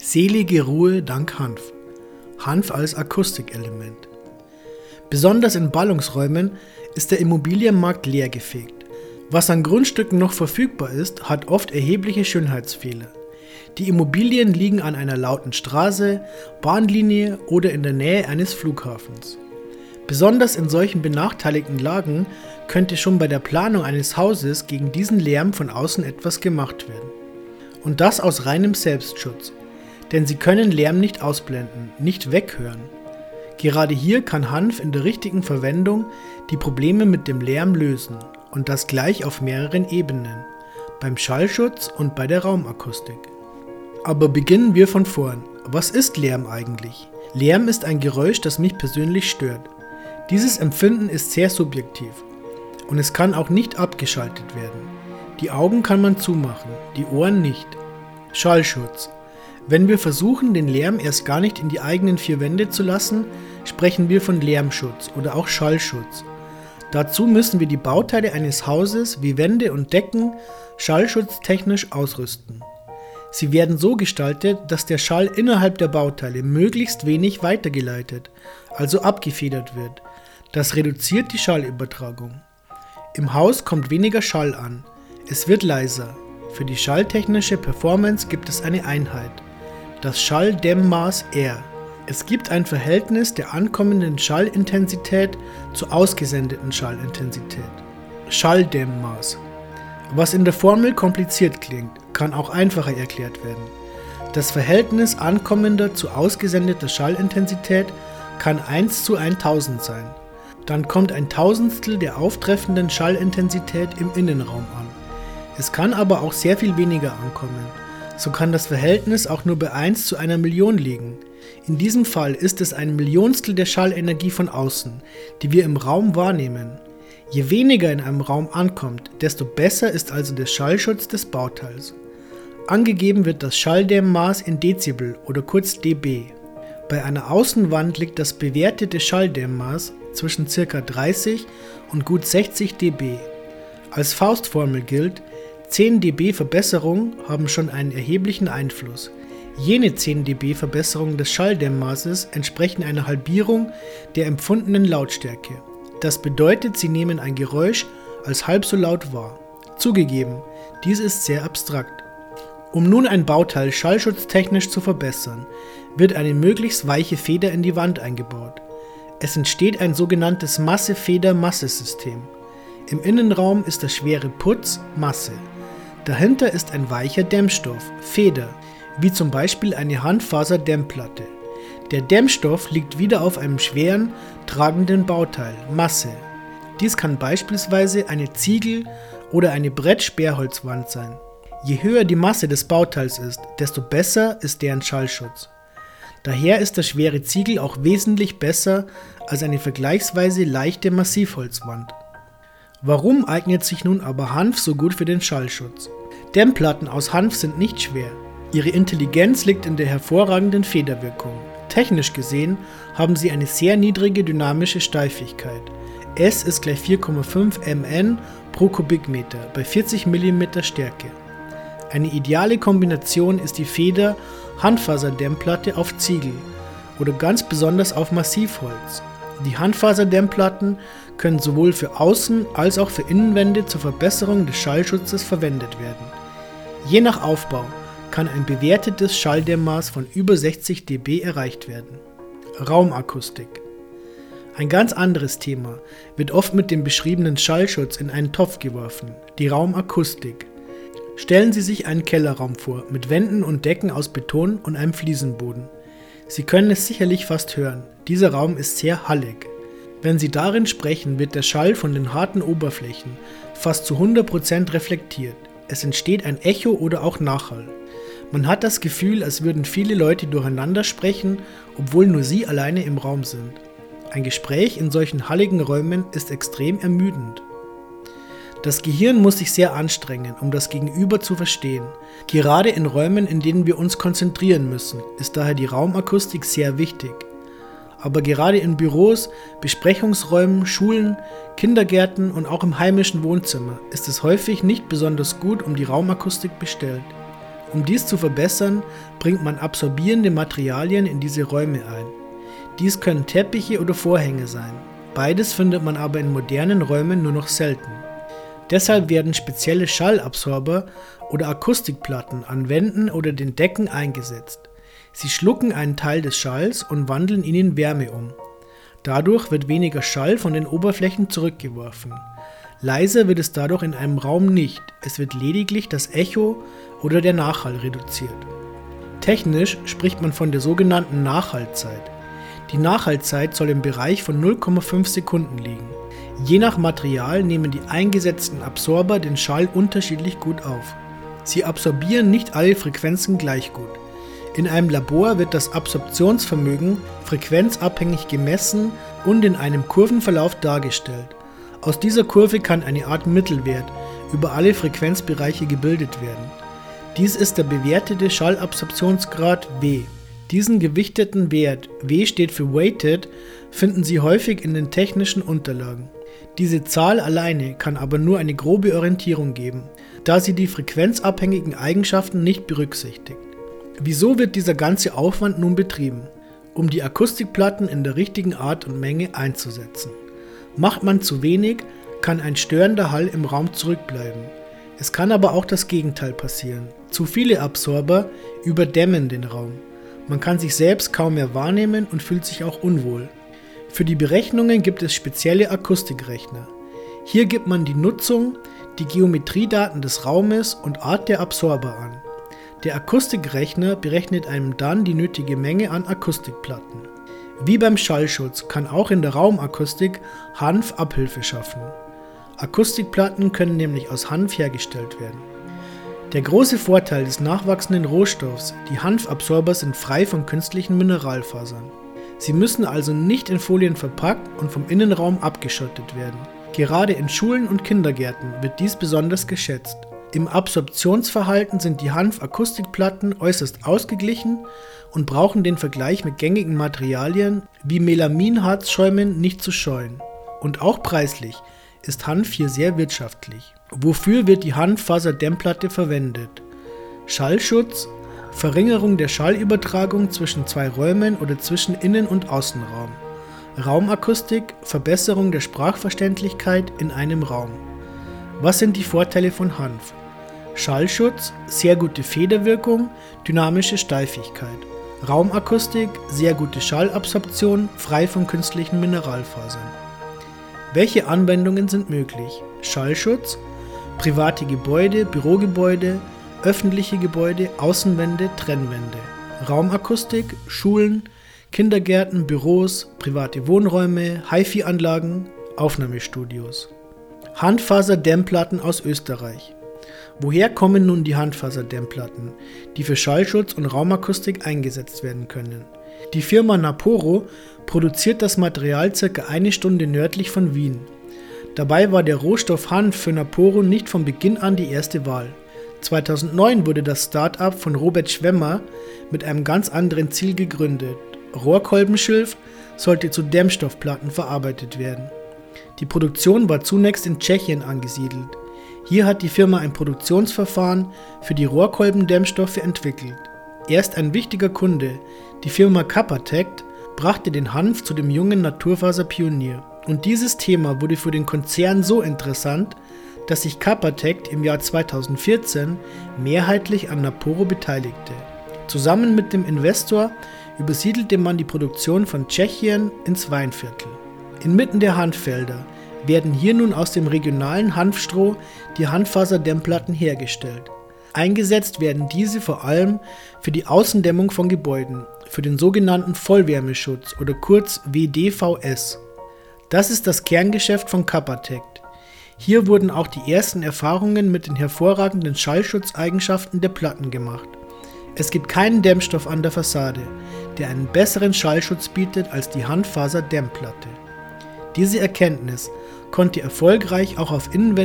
Selige Ruhe dank Hanf. Hanf als Akustikelement. Besonders in Ballungsräumen ist der Immobilienmarkt leergefegt. Was an Grundstücken noch verfügbar ist, hat oft erhebliche Schönheitsfehler. Die Immobilien liegen an einer lauten Straße, Bahnlinie oder in der Nähe eines Flughafens. Besonders in solchen benachteiligten Lagen könnte schon bei der Planung eines Hauses gegen diesen Lärm von außen etwas gemacht werden. Und das aus reinem Selbstschutz. Denn sie können Lärm nicht ausblenden, nicht weghören. Gerade hier kann Hanf in der richtigen Verwendung die Probleme mit dem Lärm lösen und das gleich auf mehreren Ebenen, beim Schallschutz und bei der Raumakustik. Aber beginnen wir von vorn. Was ist Lärm eigentlich? Lärm ist ein Geräusch, das mich persönlich stört. Dieses Empfinden ist sehr subjektiv und es kann auch nicht abgeschaltet werden. Die Augen kann man zumachen, die Ohren nicht. Schallschutz. Wenn wir versuchen, den Lärm erst gar nicht in die eigenen vier Wände zu lassen, sprechen wir von Lärmschutz oder auch Schallschutz. Dazu müssen wir die Bauteile eines Hauses wie Wände und Decken schallschutztechnisch ausrüsten. Sie werden so gestaltet, dass der Schall innerhalb der Bauteile möglichst wenig weitergeleitet, also abgefedert wird. Das reduziert die Schallübertragung. Im Haus kommt weniger Schall an. Es wird leiser. Für die schalltechnische Performance gibt es eine Einheit. Das Schalldämmmaß R. Es gibt ein Verhältnis der ankommenden Schallintensität zur ausgesendeten Schallintensität. Schalldämmmaß. Was in der Formel kompliziert klingt, kann auch einfacher erklärt werden. Das Verhältnis ankommender zu ausgesendeter Schallintensität kann 1 zu 1000 sein. Dann kommt ein Tausendstel der auftreffenden Schallintensität im Innenraum an. Es kann aber auch sehr viel weniger ankommen. So kann das Verhältnis auch nur bei 1 zu einer Million liegen. In diesem Fall ist es ein Millionstel der Schallenergie von außen, die wir im Raum wahrnehmen. Je weniger in einem Raum ankommt, desto besser ist also der Schallschutz des Bauteils. Angegeben wird das Schalldämmmaß in Dezibel oder kurz dB. Bei einer Außenwand liegt das bewertete Schalldämmmaß zwischen ca. 30 und gut 60 dB. Als Faustformel gilt, 10 dB Verbesserung haben schon einen erheblichen Einfluss. Jene 10 dB Verbesserung des Schalldämmmaßes entsprechen einer Halbierung der empfundenen Lautstärke. Das bedeutet, sie nehmen ein Geräusch als halb so laut wahr. Zugegeben, dies ist sehr abstrakt. Um nun ein Bauteil schallschutztechnisch zu verbessern, wird eine möglichst weiche Feder in die Wand eingebaut. Es entsteht ein sogenanntes Masse-Feder-Masse-System. Im Innenraum ist der schwere Putz Masse. Dahinter ist ein weicher Dämmstoff Feder, wie zum Beispiel eine Handfaser-Dämmplatte. Der Dämmstoff liegt wieder auf einem schweren, tragenden Bauteil Masse. Dies kann beispielsweise eine Ziegel- oder eine Brett-Sperrholzwand sein. Je höher die Masse des Bauteils ist, desto besser ist deren Schallschutz. Daher ist der schwere Ziegel auch wesentlich besser als eine vergleichsweise leichte Massivholzwand. Warum eignet sich nun aber Hanf so gut für den Schallschutz? Dämmplatten aus Hanf sind nicht schwer. Ihre Intelligenz liegt in der hervorragenden Federwirkung. Technisch gesehen haben sie eine sehr niedrige dynamische Steifigkeit. S ist gleich 4,5 mN pro Kubikmeter bei 40 mm Stärke. Eine ideale Kombination ist die Feder Handfaserdämmplatte auf Ziegel oder ganz besonders auf Massivholz. Die Handfaserdämmplatten können sowohl für Außen- als auch für Innenwände zur Verbesserung des Schallschutzes verwendet werden. Je nach Aufbau kann ein bewertetes Schalldämmmaß von über 60 dB erreicht werden. Raumakustik ein ganz anderes Thema wird oft mit dem beschriebenen Schallschutz in einen Topf geworfen, die Raumakustik. Stellen Sie sich einen Kellerraum vor, mit Wänden und Decken aus Beton und einem Fliesenboden. Sie können es sicherlich fast hören, dieser Raum ist sehr hallig. Wenn Sie darin sprechen, wird der Schall von den harten Oberflächen fast zu 100% reflektiert. Es entsteht ein Echo oder auch Nachhall. Man hat das Gefühl, als würden viele Leute durcheinander sprechen, obwohl nur Sie alleine im Raum sind. Ein Gespräch in solchen halligen Räumen ist extrem ermüdend. Das Gehirn muss sich sehr anstrengen, um das Gegenüber zu verstehen. Gerade in Räumen, in denen wir uns konzentrieren müssen, ist daher die Raumakustik sehr wichtig. Aber gerade in Büros, Besprechungsräumen, Schulen, Kindergärten und auch im heimischen Wohnzimmer ist es häufig nicht besonders gut um die Raumakustik bestellt. Um dies zu verbessern, bringt man absorbierende Materialien in diese Räume ein. Dies können Teppiche oder Vorhänge sein. Beides findet man aber in modernen Räumen nur noch selten. Deshalb werden spezielle Schallabsorber oder Akustikplatten an Wänden oder den Decken eingesetzt. Sie schlucken einen Teil des Schalls und wandeln ihn in Wärme um. Dadurch wird weniger Schall von den Oberflächen zurückgeworfen. Leiser wird es dadurch in einem Raum nicht, es wird lediglich das Echo oder der Nachhall reduziert. Technisch spricht man von der sogenannten Nachhallzeit. Die Nachhallzeit soll im Bereich von 0,5 Sekunden liegen. Je nach Material nehmen die eingesetzten Absorber den Schall unterschiedlich gut auf. Sie absorbieren nicht alle Frequenzen gleich gut. In einem Labor wird das Absorptionsvermögen frequenzabhängig gemessen und in einem Kurvenverlauf dargestellt. Aus dieser Kurve kann eine Art Mittelwert über alle Frequenzbereiche gebildet werden. Dies ist der bewertete Schallabsorptionsgrad W. Diesen gewichteten Wert, W steht für Weighted, finden Sie häufig in den technischen Unterlagen. Diese Zahl alleine kann aber nur eine grobe Orientierung geben, da sie die frequenzabhängigen Eigenschaften nicht berücksichtigt. Wieso wird dieser ganze Aufwand nun betrieben? Um die Akustikplatten in der richtigen Art und Menge einzusetzen. Macht man zu wenig, kann ein störender Hall im Raum zurückbleiben. Es kann aber auch das Gegenteil passieren. Zu viele Absorber überdämmen den Raum. Man kann sich selbst kaum mehr wahrnehmen und fühlt sich auch unwohl. Für die Berechnungen gibt es spezielle Akustikrechner. Hier gibt man die Nutzung, die Geometriedaten des Raumes und Art der Absorber an. Der Akustikrechner berechnet einem dann die nötige Menge an Akustikplatten. Wie beim Schallschutz kann auch in der Raumakustik Hanf Abhilfe schaffen. Akustikplatten können nämlich aus Hanf hergestellt werden. Der große Vorteil des nachwachsenden Rohstoffs, die Hanfabsorber sind frei von künstlichen Mineralfasern. Sie müssen also nicht in Folien verpackt und vom Innenraum abgeschottet werden. Gerade in Schulen und Kindergärten wird dies besonders geschätzt. Im Absorptionsverhalten sind die Hanf-Akustikplatten äußerst ausgeglichen und brauchen den Vergleich mit gängigen Materialien wie Melaminharzschäumen nicht zu scheuen. Und auch preislich ist Hanf hier sehr wirtschaftlich. Wofür wird die Hanffaserdämmplatte verwendet? Schallschutz, Verringerung der Schallübertragung zwischen zwei Räumen oder zwischen Innen- und Außenraum. Raumakustik, Verbesserung der Sprachverständlichkeit in einem Raum. Was sind die Vorteile von Hanf? Schallschutz, sehr gute Federwirkung, dynamische Steifigkeit. Raumakustik, sehr gute Schallabsorption, frei von künstlichen Mineralfasern. Welche Anwendungen sind möglich? Schallschutz, private Gebäude, Bürogebäude, öffentliche Gebäude, Außenwände, Trennwände. Raumakustik, Schulen, Kindergärten, Büros, private Wohnräume, HiFi-Anlagen, Aufnahmestudios. Handfaserdämmplatten aus Österreich. Woher kommen nun die Handfaserdämmplatten, die für Schallschutz und Raumakustik eingesetzt werden können? Die Firma Naporo produziert das Material circa eine Stunde nördlich von Wien. Dabei war der Rohstoff Hanf für Naporo nicht von Beginn an die erste Wahl. 2009 wurde das Start-up von Robert Schwemmer mit einem ganz anderen Ziel gegründet. Rohrkolbenschilf sollte zu Dämmstoffplatten verarbeitet werden. Die Produktion war zunächst in Tschechien angesiedelt. Hier hat die Firma ein Produktionsverfahren für die Rohrkolbendämmstoffe entwickelt. Erst ein wichtiger Kunde, die Firma Capatect, brachte den Hanf zu dem jungen Naturfaserpionier. Und dieses Thema wurde für den Konzern so interessant, dass sich Capatect im Jahr 2014 mehrheitlich an Naporo beteiligte. Zusammen mit dem Investor übersiedelte man die Produktion von Tschechien ins Weinviertel. Inmitten der Hanffelder werden hier nun aus dem regionalen Hanfstroh die Hanffaserdämmplatten hergestellt. Eingesetzt werden diese vor allem für die Außendämmung von Gebäuden, für den sogenannten Vollwärmeschutz oder kurz WDVS. Das ist das Kerngeschäft von Capatect. Hier wurden auch die ersten Erfahrungen mit den hervorragenden Schallschutzeigenschaften der Platten gemacht. Es gibt keinen Dämmstoff an der Fassade, der einen besseren Schallschutz bietet als die Handfaser-Dämmplatte. Diese Erkenntnis konnte erfolgreich auch auf Innenwände